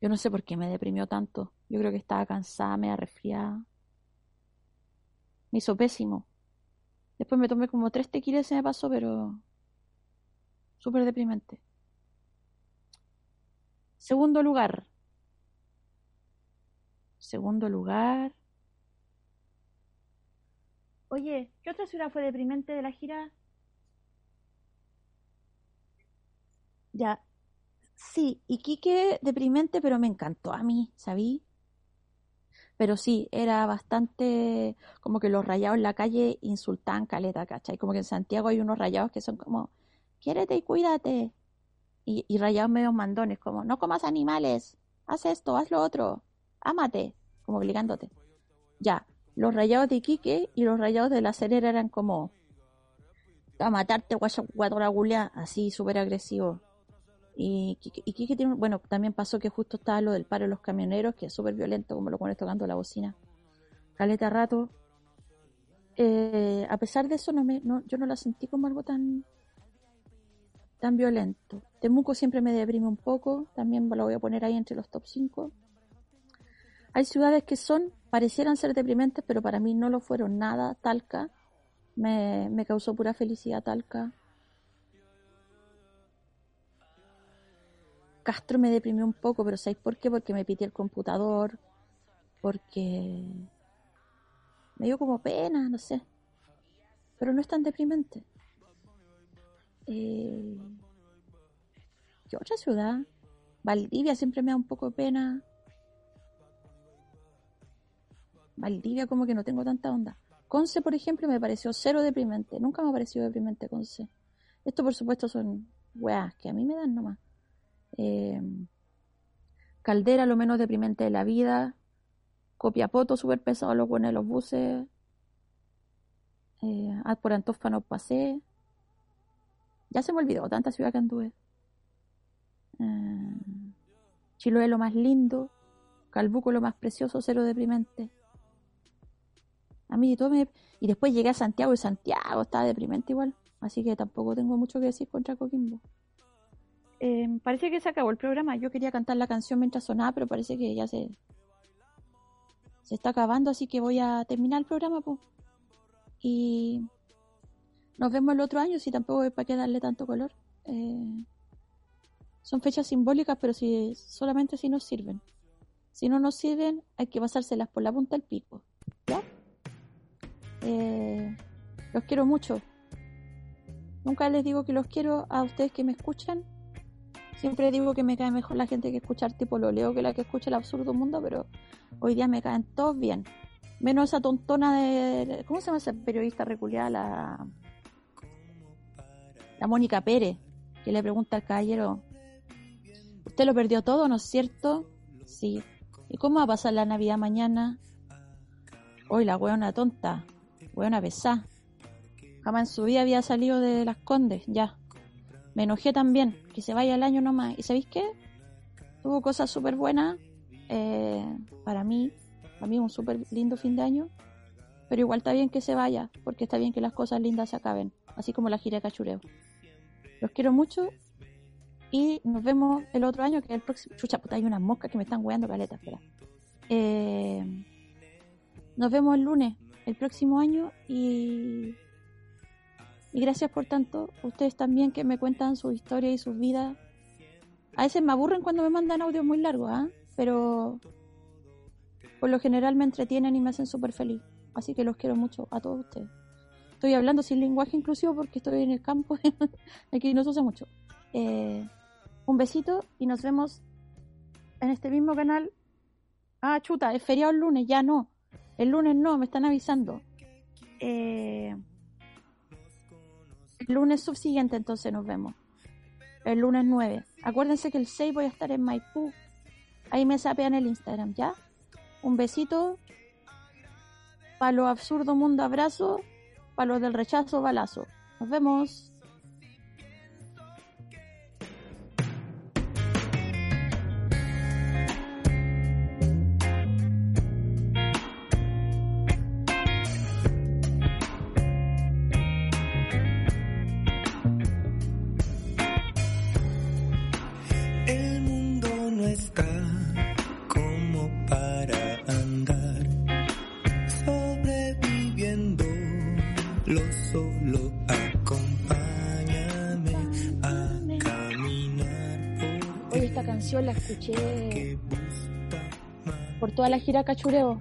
Yo no sé por qué me deprimió tanto. Yo creo que estaba cansada, media resfriada. Me hizo pésimo. Después me tomé como tres tequilas y se me pasó, pero súper deprimente. Segundo lugar. Segundo lugar. Oye, ¿qué otra ciudad fue deprimente de la gira? Ya. Sí, Iquique deprimente, pero me encantó a mí, ¿sabí? Pero sí, era bastante como que los rayados en la calle insultaban caleta, ¿cachai? Como que en Santiago hay unos rayados que son como, quiérete y cuídate. Y, y rayados medio mandones, como, no comas animales, haz esto, haz lo otro, ámate, como obligándote. Ya, los rayados de Iquique y los rayados de la Serera eran como, a matarte, gulia, así, súper agresivo. Y Iquique tiene, bueno, también pasó que justo estaba lo del paro de los camioneros, que es súper violento, como lo pones tocando la bocina. Caleta rato. Eh, a pesar de eso, no me, no, yo no la sentí como algo tan, tan violento. Temuco siempre me deprime un poco, también lo voy a poner ahí entre los top 5. Hay ciudades que son, parecieran ser deprimentes, pero para mí no lo fueron nada. Talca, me, me causó pura felicidad Talca. Castro me deprimió un poco, pero ¿sabéis por qué? Porque me pité el computador, porque me dio como pena, no sé. Pero no es tan deprimente. Eh, ¿Qué otra ciudad? Valdivia siempre me da un poco de pena. Valdivia como que no tengo tanta onda. Conce, por ejemplo, me pareció cero deprimente. Nunca me ha parecido deprimente Conce. Esto, por supuesto, son weas que a mí me dan nomás. Eh, Caldera, lo menos deprimente de la vida. Copiapoto, súper pesado los buenos de los buses. Eh, ah, por Antofa no pasé. Ya se me olvidó, tanta ciudad que anduve. Eh, Chiloé lo más lindo. Calbuco lo más precioso, cero deprimente. A mí todo me... Y después llegué a Santiago y Santiago estaba deprimente igual. Así que tampoco tengo mucho que decir contra Coquimbo. Eh, parece que se acabó el programa. Yo quería cantar la canción mientras sonaba, pero parece que ya se, está acabando, así que voy a terminar el programa. po. Y nos vemos el otro año, si tampoco es para qué darle tanto color. Eh, son fechas simbólicas, pero si solamente si nos sirven. Si no nos sirven, hay que pasárselas por la punta del pico. Eh, los quiero mucho. Nunca les digo que los quiero a ustedes que me escuchan. Siempre digo que me cae mejor la gente que escucha tipo lo leo que la que escucha el absurdo mundo, pero hoy día me caen todos bien. Menos esa tontona de. ¿Cómo se llama esa periodista reculeada? La, la Mónica Pérez, que le pregunta al caballero: ¿Usted lo perdió todo, no es cierto? Sí. ¿Y cómo va a pasar la Navidad mañana? Hoy la hueona tonta, hueona pesada. Jamás en su vida había salido de las condes, ya. Me enojé también, que se vaya el año nomás. ¿Y sabéis qué? Tuvo cosas súper buenas eh, para mí, para mí un súper lindo fin de año. Pero igual está bien que se vaya, porque está bien que las cosas lindas se acaben, así como la gira de cachureo. Los quiero mucho y nos vemos el otro año, que es el próximo. Chucha, puta, hay unas moscas que me están weando caleta, espera. Eh, nos vemos el lunes, el próximo año, y y gracias por tanto, ustedes también que me cuentan sus historias y sus vidas. A veces me aburren cuando me mandan audios muy largos, ¿ah? Pero por lo general me entretienen y me hacen súper feliz. Así que los quiero mucho a todos ustedes. Estoy hablando sin lenguaje inclusivo porque estoy en el campo. (laughs) Aquí no se usa mucho. Eh, un besito y nos vemos en este mismo canal. Ah, chuta, es feriado el lunes, ya no. El lunes no, me están avisando. Eh, lunes subsiguiente entonces nos vemos. El lunes 9. Acuérdense que el 6 voy a estar en Maipú. Ahí me sapean el Instagram, ¿ya? Un besito. Para lo absurdo mundo abrazo. Para los del rechazo balazo. Nos vemos. La escuché por toda la gira Cachureo.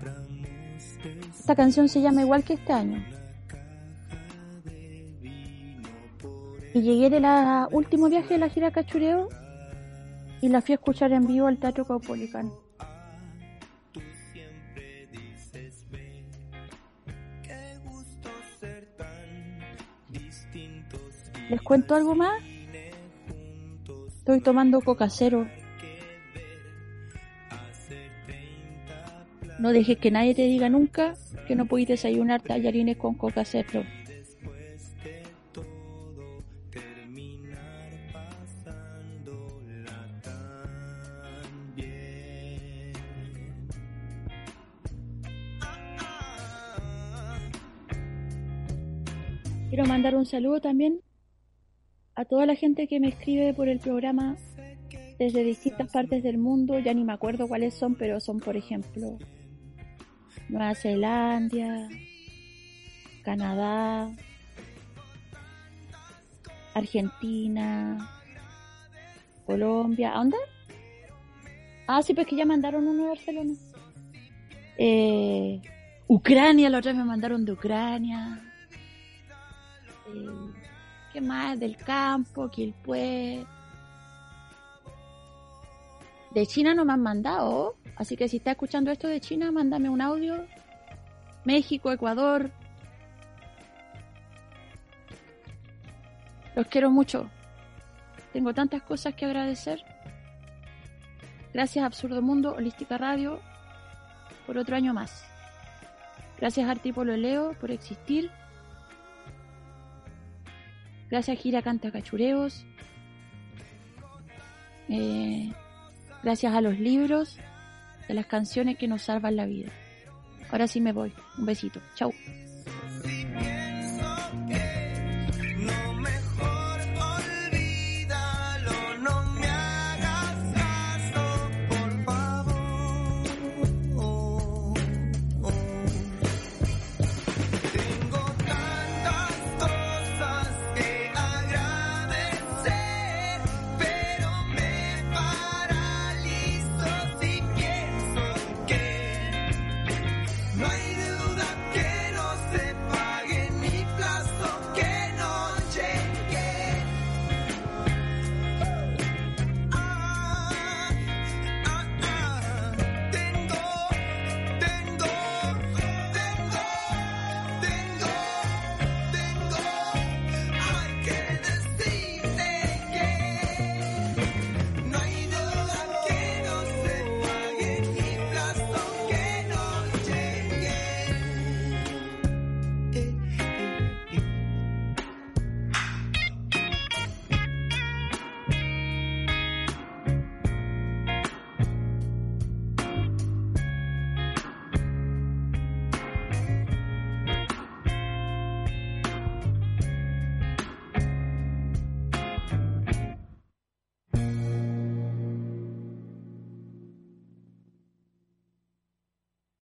Esta canción se llama igual que este año. Y llegué de la último viaje de la gira Cachureo y la fui a escuchar en vivo al Teatro Caupolicán. ¿Les cuento algo más? Estoy tomando coca cero. No dejes que nadie te diga nunca que no puedes desayunar tallarines con coca cero. Quiero mandar un saludo también a toda la gente que me escribe por el programa desde distintas partes del mundo, ya ni me acuerdo cuáles son, pero son, por ejemplo, Nueva Zelanda, Canadá, Argentina, Colombia, ¿a dónde? Ah, sí, pues que ya mandaron uno de Barcelona. Eh, Ucrania, la otra vez me mandaron de Ucrania. Eh, ¿Qué más? Del campo, Quilpué. De China no me han mandado. Así que si está escuchando esto de China, mándame un audio. México, Ecuador. Los quiero mucho. Tengo tantas cosas que agradecer. Gracias Absurdo Mundo, Holística Radio, por otro año más. Gracias Artípolo Leo por existir. Gracias Gira Canta Cachureos. Eh, gracias a los libros, de las canciones que nos salvan la vida. Ahora sí me voy. Un besito. Chau.